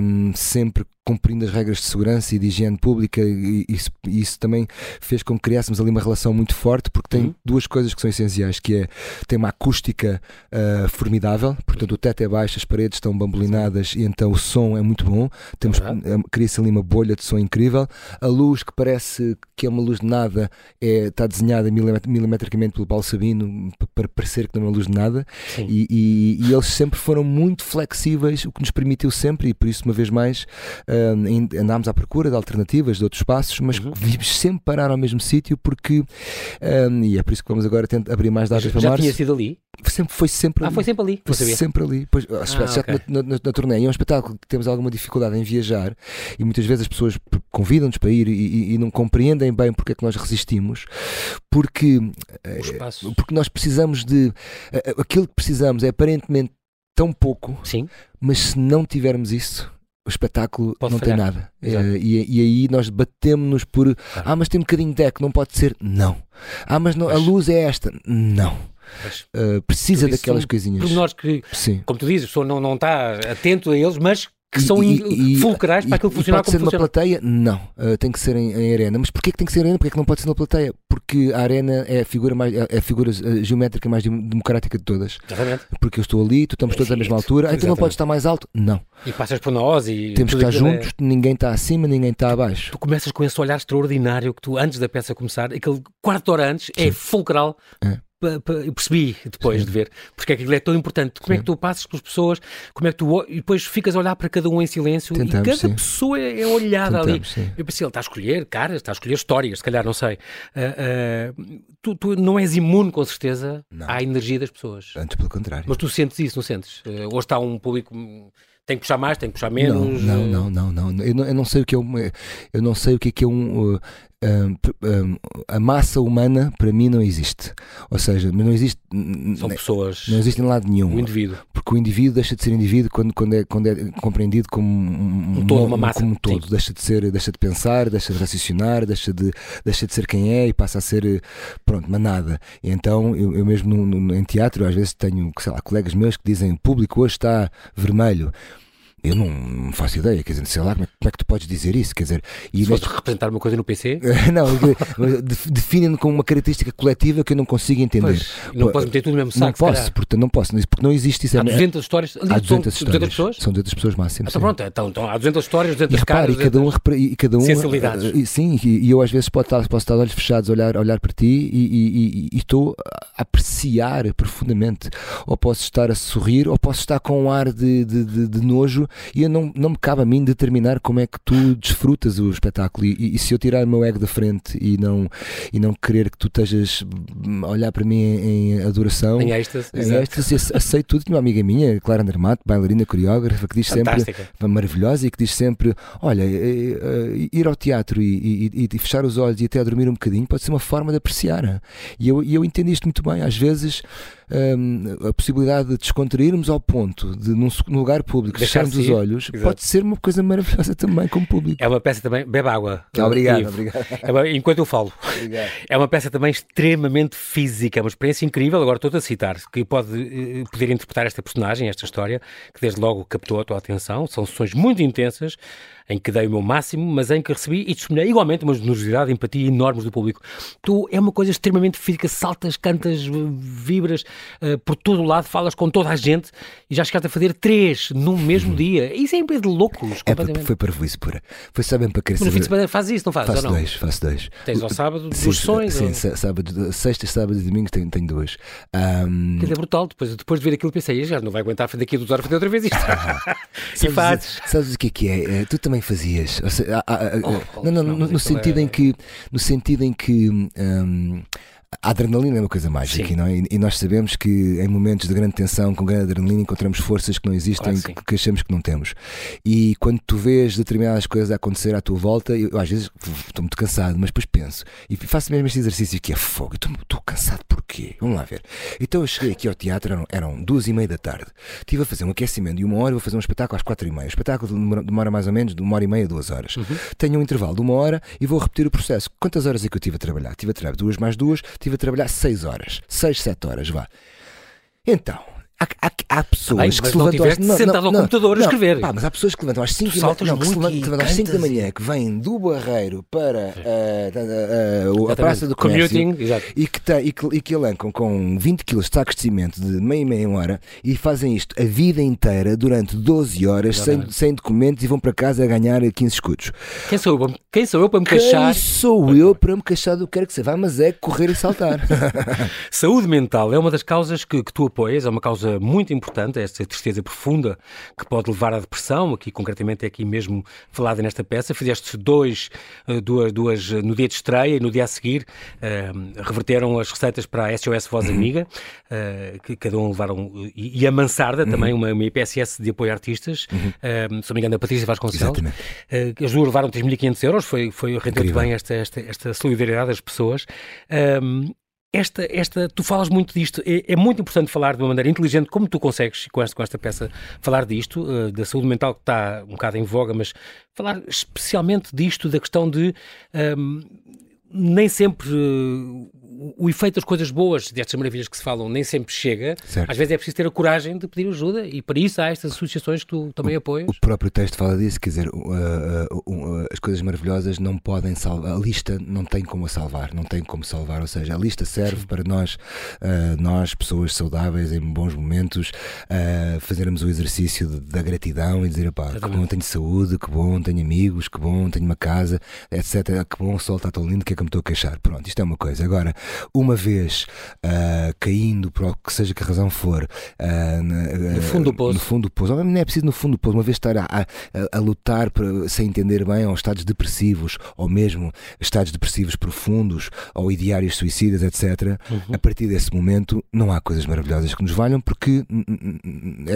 um, sempre cumprindo as regras de segurança e de higiene pública e isso, isso também fez com que criássemos ali uma relação muito forte porque tem uhum. duas coisas que são essenciais que é tem uma acústica uh, formidável portanto o teto é baixo as paredes estão bambolinadas e então o som é muito bom temos uhum. cria-se ali uma bolha de som incrível a luz que parece que é uma luz de nada é, está desenhada milimetricamente pelo Paulo Sabino para parecer que não é uma luz de nada e, e, e, eles sempre foram muito flexíveis o que nos permitiu sempre e por isso uma vez mais uh, uh, andámos à procura de alternativas, de outros espaços, mas uhum. vimos sempre parar ao mesmo sítio porque, uh, e é por isso que vamos agora tentar abrir mais datas para já março. Já tinha sido ali? Sempre, foi sempre ah, ali. Ah, foi sempre ali? Foi sempre ali. Pois, ah, okay. na, na, na, turnê. E é um espetáculo que temos alguma dificuldade em viajar e muitas vezes as pessoas convidam-nos para ir e, e, e, não compreendem bem porque é que nós resistimos, porque, eh, porque nós precisamos de. Aquilo que precisamos é aparentemente tão pouco, Sim. mas se não tivermos isso, o espetáculo pode não falhar. tem nada. Uh, e, e, aí nós batemos-nos por ah. ah, mas tem um bocadinho de deck, não pode ser? Não. Ah, mas não, a luz é esta? Não. Uh, precisa daquelas coisinhas. nós que, Sim. como tu dizes, a pessoa não, não está atento a eles, mas que são e, fulcrais para aquilo funcionar pode como ser numa plateia? Não, uh, tem que ser em, em, arena. Mas porquê que tem que ser em arena? Porquê que não pode ser na plateia? Porque a arena é a figura, mais, é a figura uh, geométrica mais democrática de todas. Exatamente. Porque eu estou ali, tu estamos todos à mesma altura, então não podes estar mais alto? Não. E passas por nós e... Temos que estar juntos, é... ninguém está acima, ninguém está abaixo. Tu começas com esse olhar extraordinário que tu, antes da peça começar, aquele quarto de hora antes, é Sim. é fulcral é eu percebi depois Sim. de ver porque é que aquilo é tão importante. Como Sim. é que tu passas com as pessoas, como é que tu e depois ficas a olhar para cada um em silêncio Tentamos, e cada sim. pessoa é, é olhada Tentamos, ali. Sim. Eu pensei, ele está a escolher caras, está a escolher histórias, se calhar, não sei. Uh, uh, tu, tu, não és imune, com certeza, não. à energia das pessoas. Antes, pelo contrário. Mas tu sentes isso, não sentes? Uh, hoje está um público tem que puxar mais, tem que puxar menos. Não, não, não, não, não. Eu, não, eu não sei o que é um. Eu não sei o que é, que é um. A massa humana para mim não existe. Ou seja, não existe. São pessoas. Não existe em lado nenhum. O indivíduo. Porque o indivíduo deixa de ser indivíduo quando, quando, é, quando é compreendido como um, um todo, uma massa. Como um todo. Deixa de, ser, deixa de pensar, deixa de raciocinar, deixa de, deixa de ser quem é e passa a ser, pronto, manada. E então, eu, eu mesmo no, no, em teatro, às vezes tenho, sei lá, colegas meus que dizem o público hoje está vermelho. Eu não, faço ideia, quer dizer, sei lá, como é, como é, que tu podes dizer isso? Quer dizer, e Se fosse representar uma coisa no PC? não, definem como uma característica coletiva que eu não consigo entender. Pois, não posso meter tudo no mesmo saco. Não posso, portanto, não posso, porque não existe isso. Há 200 histórias, há 200 são, histórias. 200 pessoas? São 200 pessoas máximo. Então, pronto, então, então, há 200 histórias, 200 e caras. E cada um, e cada um sensibilidades. E, sim, e, eu às vezes posso estar, posso estar de olhos fechados, olhar, olhar para ti e, e estou a apreciar profundamente. Ou posso estar a sorrir, ou posso estar com um ar de, de, de, de nojo e eu não, não me cabe a mim determinar como é que tu desfrutas o espetáculo. E, e, se eu tirar o meu ego da frente e não, e não querer que tu estejas a olhar para mim em, adoração, em êxtase, em êxtase aceito tudo. Tinha uma amiga minha, Clara Andermato, bailarina, coreógrafa, que diz Fantástica. sempre, maravilhosa, e que diz sempre: Olha, eh, eh, ir ao teatro e, e, e, fechar os olhos e até dormir um bocadinho pode ser uma forma de apreciar. E eu, e eu entendi isto muito bem. Às vezes um, a possibilidade de descontrairmos ao ponto de, num, num lugar público, fecharmos os olhos, Exato. pode ser uma coisa maravilhosa também como público. É uma peça também, bebe água. Obrigado, obrigado. É uma, enquanto eu falo. Obrigado. É uma peça também extremamente física, é uma experiência incrível. Agora estou a citar, que pode uh, poder interpretar esta personagem, esta história, que desde logo captou a tua atenção. São sessões muito intensas, em que dei o meu máximo, mas em que recebi e testemunhei igualmente uma generosidade e empatia enormes do público. Tu é uma coisa extremamente física, saltas, cantas, vibras uh, por todo o lado, falas com toda a gente e já chegaste a fazer três num mesmo uhum. dia. Isso é em de loucos, é, foi para isso pura. Foi bem para crescer. No fim de semana fazes isso, não fazes? Faço não? dois, faço dois. Tens ao sábado duas sessões? Sim, ou... sábado, sexta, sábado e domingo tenho, tenho duas. Um... É brutal. Depois, depois de ver aquilo pensei, já não vai aguentar daqui a duas horas fazer outra vez isto. e fazes. Sabes o que é que é? Eh, tu também fazias. Seja, oh, não, não, no, no sentido é... em que, no sentido em que um, a adrenalina é uma coisa mágica, não é? E nós sabemos que em momentos de grande tensão, com grande adrenalina, encontramos forças que não existem, claro que, que, achamos que não temos. E quando tu vês determinadas coisas a acontecer à tua volta, eu, eu às vezes estou muito cansado, mas depois penso e faço mesmo este exercício que é fogo. Estou cansado porquê? Vamos lá ver. Então eu cheguei aqui ao teatro, eram, eram duas e meia da tarde. Estive a fazer um aquecimento de uma hora, vou fazer um espetáculo às quatro e meia. O espetáculo demora mais ou menos de uma hora e meia, duas horas. Uhum. Tenho um intervalo de uma hora e vou repetir o processo. Quantas horas é que eu estive a trabalhar? Estive a trabalhar duas mais duas, estive a trabalhar 6 horas. 6, 7 horas, vá. Então, Há, há, há pessoas Bem, que se levantam às... não, sentado não, ao computador a escrever. Pá, mas há pessoas que levantam às 5 da, não, que levantam às 5 da manhã, que vêm do Barreiro para uh, uh, uh, a Praça do Comércio e que, tá, e, que, e que alancam com 20 kg de sacos de cimento de meia e meia hora e fazem isto a vida inteira durante 12 horas sem, sem documentos e vão para casa a ganhar 15 escudos. Quem sou eu, quem sou eu para me queixar? Quem sou eu para me queixar do que quer que você vá, mas é correr e saltar. Saúde mental é uma das causas que, que tu apoias, é uma causa muito importante esta tristeza profunda que pode levar à depressão, aqui concretamente é aqui mesmo falada nesta peça. Fizeste dois, eh, duas, duas eh, no dia de estreia e no dia a seguir uh, reverteram as receitas para a SOS Voz uhum. Amiga, uh, que cada um levaram, e, e a Mansarda, uhum. também uma, uma IPSS de apoio a artistas, uhum. uh, se não me engano, a Patrícia Vasconcelos. Uh, as duas levaram 3.500 euros, foi, foi rendeu bem esta, esta, esta solidariedade das pessoas. Um, esta, esta, tu falas muito disto, é, é, muito importante falar de uma maneira inteligente, como tu consegues com esta, com esta peça falar disto, uh, da saúde mental que está um bocado em voga, mas falar especialmente disto, da questão de um, nem sempre uh, o efeito das coisas boas, destas maravilhas que se falam, nem sempre chega. Certo. Às vezes é preciso ter a coragem de pedir ajuda e para isso há estas associações que tu também o, apoias. O próprio texto fala disso, quer dizer, uh, uh, uh, as coisas maravilhosas não podem salvar, a lista não tem como a salvar, não tem como salvar, ou seja, a lista serve Sim. para nós, nós, pessoas saudáveis, em bons momentos, fazermos o exercício de, da gratidão e dizer, pá, que bom tenho saúde, que bom tenho amigos, que bom tenho uma casa, etc. Que bom o sol está tão lindo que é que eu me estou a queixar. Pronto, isto é uma coisa. Agora, uma vez uh, caindo, o que seja que a razão for, uh, no fundo do poço, no fundo do poço, não é preciso no fundo do poço, uma vez estar a, a, a lutar para, sem entender bem, ou estados depressivos, ou mesmo estados depressivos profundos, ou ideários suicidas, etc., uhum. a partir desse momento não há coisas maravilhosas que nos valham, porque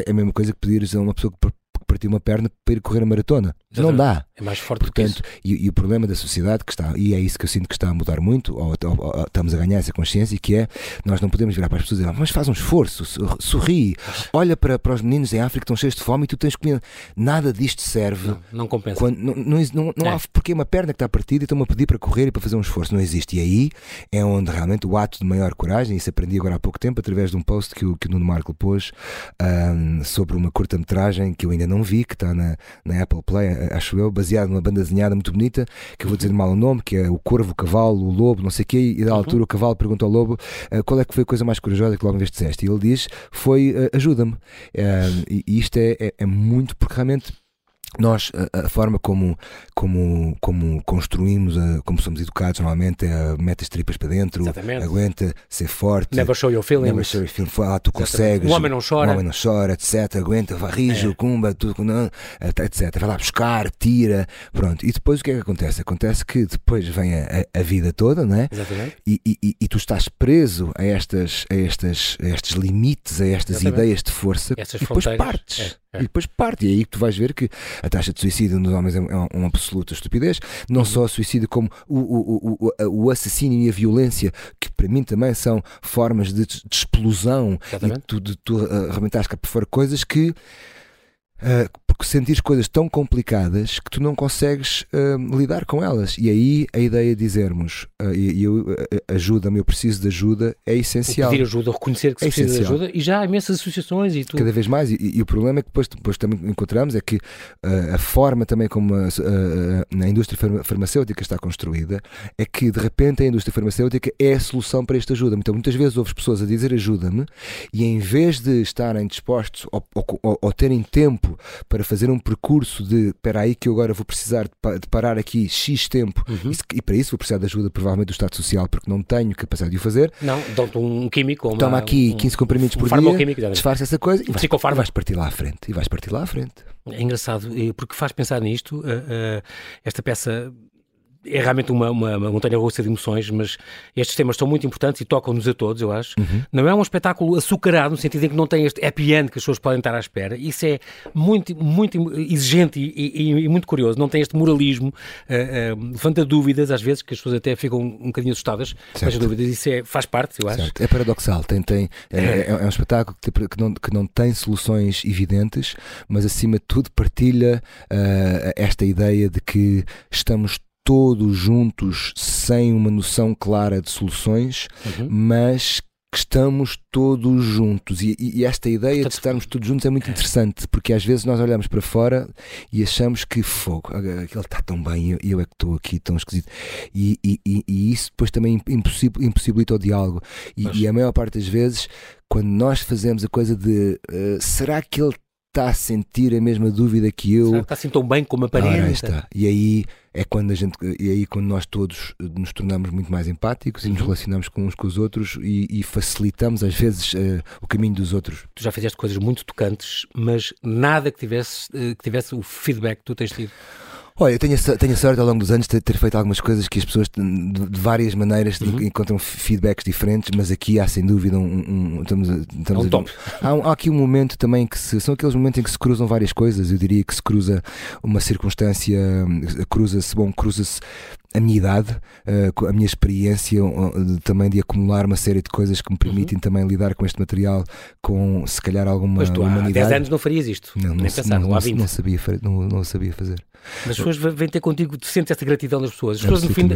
é a mesma coisa que pedires a uma pessoa que partiu uma perna para ir correr a maratona. Não dá. É mais forte Portanto, do que isso. E, e, o problema da sociedade que está, e é isso que eu sinto que está a mudar muito, ou, ou, ou estamos a ganhar essa consciência, que é nós não podemos virar para as pessoas e dizer, mas faz um esforço, sorri, olha para, para os meninos em África que estão cheios de fome e tu tens comida. Nada disto serve. Não, não compensa. Quando, não, não, não, não é. há porque é uma perna que está partida e estão-me a pedir para correr e para fazer um esforço. Não existe. E aí é onde realmente o ato de maior coragem, isso aprendi agora há pouco tempo, através de um post que o, que o Nuno Marco pôs um, sobre uma curta-metragem que eu ainda não vi, que está na, na Apple Play, acho eu, baseado numa banda desenhada muito bonita, que eu vou dizer mal o nome, que é o Corvo, o Cavalo, o Lobo, não sei o quê, e da uhum. altura o Cavalo pergunta ao Lobo uh, qual é que foi a coisa mais corajosa que logo uma vez disseste. E ele diz: foi uh, ajuda-me. Uh, e isto é, é, é muito porque realmente nós, a, a, forma como, como, como construímos, a, como somos educados normalmente, é mete as tripas para dentro, Exatamente. aguenta, ser forte. Never show your feelings. Never show your feelings. Ah, tu consegues. O homem não chora. O homem não chora, etc. Aguenta, varrijo, é. cumba, tu, não, etc. Vai lá buscar, tira. Pronto. E depois o que é que acontece? Acontece que depois vem a, a vida toda, não é? Exatamente. E, e, e, tu estás preso a, estas, a, estas, a estes limites, a estas Exatamente. ideias de força Essas e depois partes. É. É. E depois parte, e é aí que tu vais ver que a taxa de suicídio nos homens é uma, uma absoluta estupidez. Não uhum. só o suicídio, como o, o, o, o, assassínio e a violência, que para mim também são formas de, de explosão Exatamente. e tu, de tu uh, arrebentares cá por fora coisas que Uh, porque sentires coisas tão complicadas que tu não consegues uh, lidar com elas. E aí a ideia de dizermos uh, eu ajuda-me, eu preciso de ajuda, é essencial. O pedir ajuda, reconhecer que se é precisa essencial. de ajuda e já há imensas associações e tu... Cada vez mais. E, e, o problema é que depois, depois também encontramos é que a forma também como a, a, a, indústria farmacêutica está construída é que de repente a indústria farmacêutica é a solução para esta ajuda. Então muitas vezes ouves pessoas a dizer ajuda-me e em vez de estarem dispostos ou, ou, ou, terem tempo para fazer um percurso de espera aí que eu agora vou precisar de, parar aqui X tempo uhum. e, para isso vou precisar de ajuda provavelmente do Estado Social porque não tenho capacidade de o fazer. Não, dão-te um químico. Uma, Toma aqui 15 comprimidos um, por um dia, disfarça essa coisa e vais, vais partir lá à frente. E vais partir lá à frente. É engraçado, porque faz pensar nisto, uh, uh, esta peça é realmente uma, uma, uma montanha-russa de emoções, mas estes temas são muito importantes e tocam-nos a todos, eu acho. Uhum. Não é um espetáculo açucarado, no sentido em que não tem este happy end que as pessoas podem estar à espera. Isso é muito, muito exigente e, e, e muito curioso. Não tem este moralismo, uh, uh, levanta dúvidas, às vezes, que as pessoas até ficam um bocadinho assustadas com as dúvidas. Isso é, faz parte, eu acho. Certo. É paradoxal. Tem, tem, é, é, é um espetáculo que, que, não, que não tem soluções evidentes, mas acima de tudo partilha uh, esta ideia de que estamos todos juntos sem uma noção clara de soluções, uhum. mas que estamos todos juntos. E, e, esta ideia de estarmos todos juntos é muito interessante, porque às vezes nós olhamos para fora e achamos que fogo, aquele está tão bem e eu, é que estou aqui tão esquisito. E, e, e isso depois também impossibilita o diálogo. E, a maior parte das vezes, quando nós fazemos a coisa de uh, será que ele está a sentir a mesma dúvida que eu. Está assim tão bem como aparenta. está. E aí é quando a gente e aí quando nós todos nos tornamos muito mais empáticos e nos uhum. relacionamos com uns com os outros e, e facilitamos às vezes uh, o caminho dos outros. Tu já fizeste coisas muito tocantes, mas nada que tivesse, uh, que tivesse o feedback que tu tens tido. Olha, eu tenho a, tenho a sorte ao longo dos anos de ter feito algumas coisas que as pessoas de, várias maneiras uhum. encontram feedbacks diferentes, mas aqui há sem dúvida um. um estamos, estamos é um top. Há, há, aqui um momento também que se, são aqueles momentos em que se cruzam várias coisas. Eu diria que se cruza uma circunstância, cruza-se, bom, cruza-se a minha idade, uh, a minha experiência também de acumular uma série de coisas que me permitem uhum. também lidar com este material com se calhar alguma Mas tu humanidade. há 10 anos não farias isto, não, nem não, pensar, não, não, não, não sabia, não, não sabia fazer. Mas as pessoas vêm ter contigo, tu sentes essa gratidão das pessoas. As pessoas, no fim,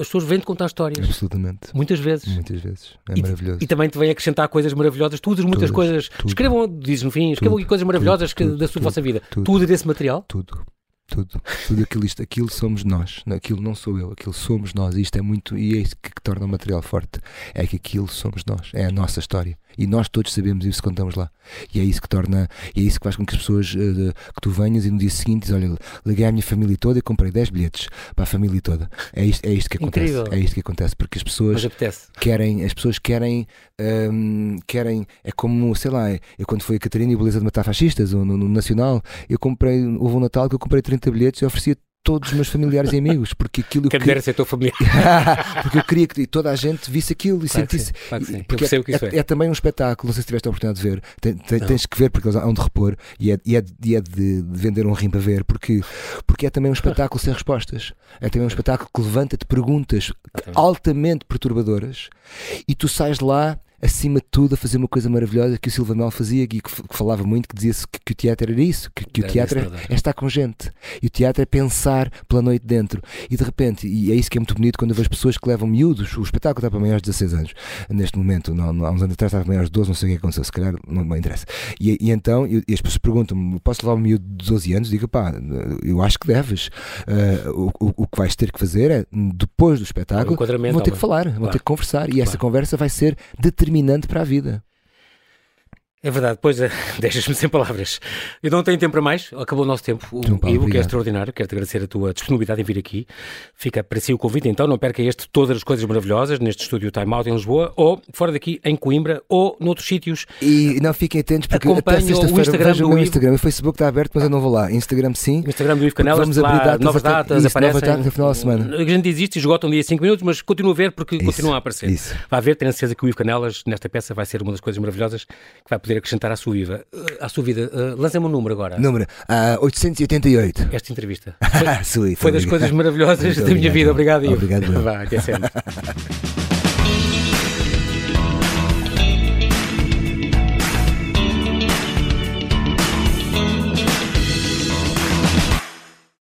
as pessoas vêm-te contar histórias. Absolutamente. Muitas vezes. Muitas vezes. É e, maravilhoso. E também te vêm acrescentar coisas maravilhosas. Tu usas muitas Todas, coisas. Tudo. Escrevam, dizes no fim, escrevam aqui coisas maravilhosas tudo, que, da sua vossa vida. Tudo. Tu usas desse material? Tudo tudo, tudo aquilo, isto, aquilo somos nós, aquilo não sou eu, aquilo somos nós, e isto é muito, e é isso que, que torna o material forte, é que aquilo somos nós, é a nossa história, e nós todos sabemos isso contamos lá, e é isso que torna, e é isso que faz com que as pessoas, uh, que tu venhas e no dia seguinte dizes, olha, liguei à minha família toda e comprei 10 bilhetes para a família toda, é isto, é isto que acontece, Incrível. é isto que acontece, porque as pessoas querem, as pessoas querem, um, querem, é como, sei lá, eu quando fui a Catarina e a Beleza de Matar Fascistas, no, no, no Nacional, eu comprei, houve um Natal que eu comprei 30 bilhetes e oferecia todos os meus familiares e amigos, porque aquilo que queria... ser teu familiar. porque eu queria que toda a gente visse aquilo e claro sentisse. Claro porque é, é, é, é, também um espetáculo, não sei se tiveste a oportunidade de ver, tem, tem, tens que ver porque eles hão de repor e é, e é, e é de, de, vender um rim para ver, porque, porque é também um espetáculo sem respostas. É também um espetáculo que levanta-te perguntas altamente perturbadoras e tu sais de lá acima de tudo, a fazer uma coisa maravilhosa que o Silva Mel fazia e que, que, falava muito, que dizia-se que, que, o teatro era isso, que, que o teatro é, estar com gente. E o teatro é pensar pela noite dentro. E de repente, e é isso que é muito bonito quando eu vejo pessoas que levam miúdos, o espetáculo está para maiores de 16 anos. Neste momento, não, não, há uns anos atrás estava para maiores de 12, não sei o que aconteceu, se calhar não me interessa. E, e então, e, e as pessoas perguntam-me: posso levar um miúdo de 12 anos? Digo, pá, eu acho que deves. Uh, o, o, o, que vais ter que fazer é, depois do espetáculo, vão ter que falar, vão claro. ter que conversar. E claro. essa conversa vai ser determinante determinante para a vida. É verdade, pois é, deixas-me sem palavras. Eu não tenho tempo para mais, acabou o nosso tempo. O Paulo, Ivo, que é extraordinário, quero-te agradecer a tua disponibilidade em vir aqui. Fica para si o convite, então, não perca este Todas as Coisas Maravilhosas, neste estúdio Time Out em Lisboa, ou fora daqui, em Coimbra, ou noutros sítios. E não fiquem atentos, porque até sexta-feira vejo o meu Instagram. O Facebook está aberto, mas eu não vou lá. Instagram sim. Instagram do Ivo Canelas, Vamos abrir datas, novas datas, isso, aparecem. Novas datas no final da semana. A gente existe, esgota um dia 5 minutos, mas continua a ver porque isso, continua a aparecer. Isso. Vai ver, tenho a certeza que o Ivo Canelas, nesta peça, vai ser uma das coisas maravilhosas que vai poder acrescentar à sua vida vida, à sua vida, uh, lancem-me um número agora. Número uh, 888. Esta entrevista. Foi, foi das coisas maravilhosas da minha vida. Obrigado, Ivo. Obrigado. Vá, sempre.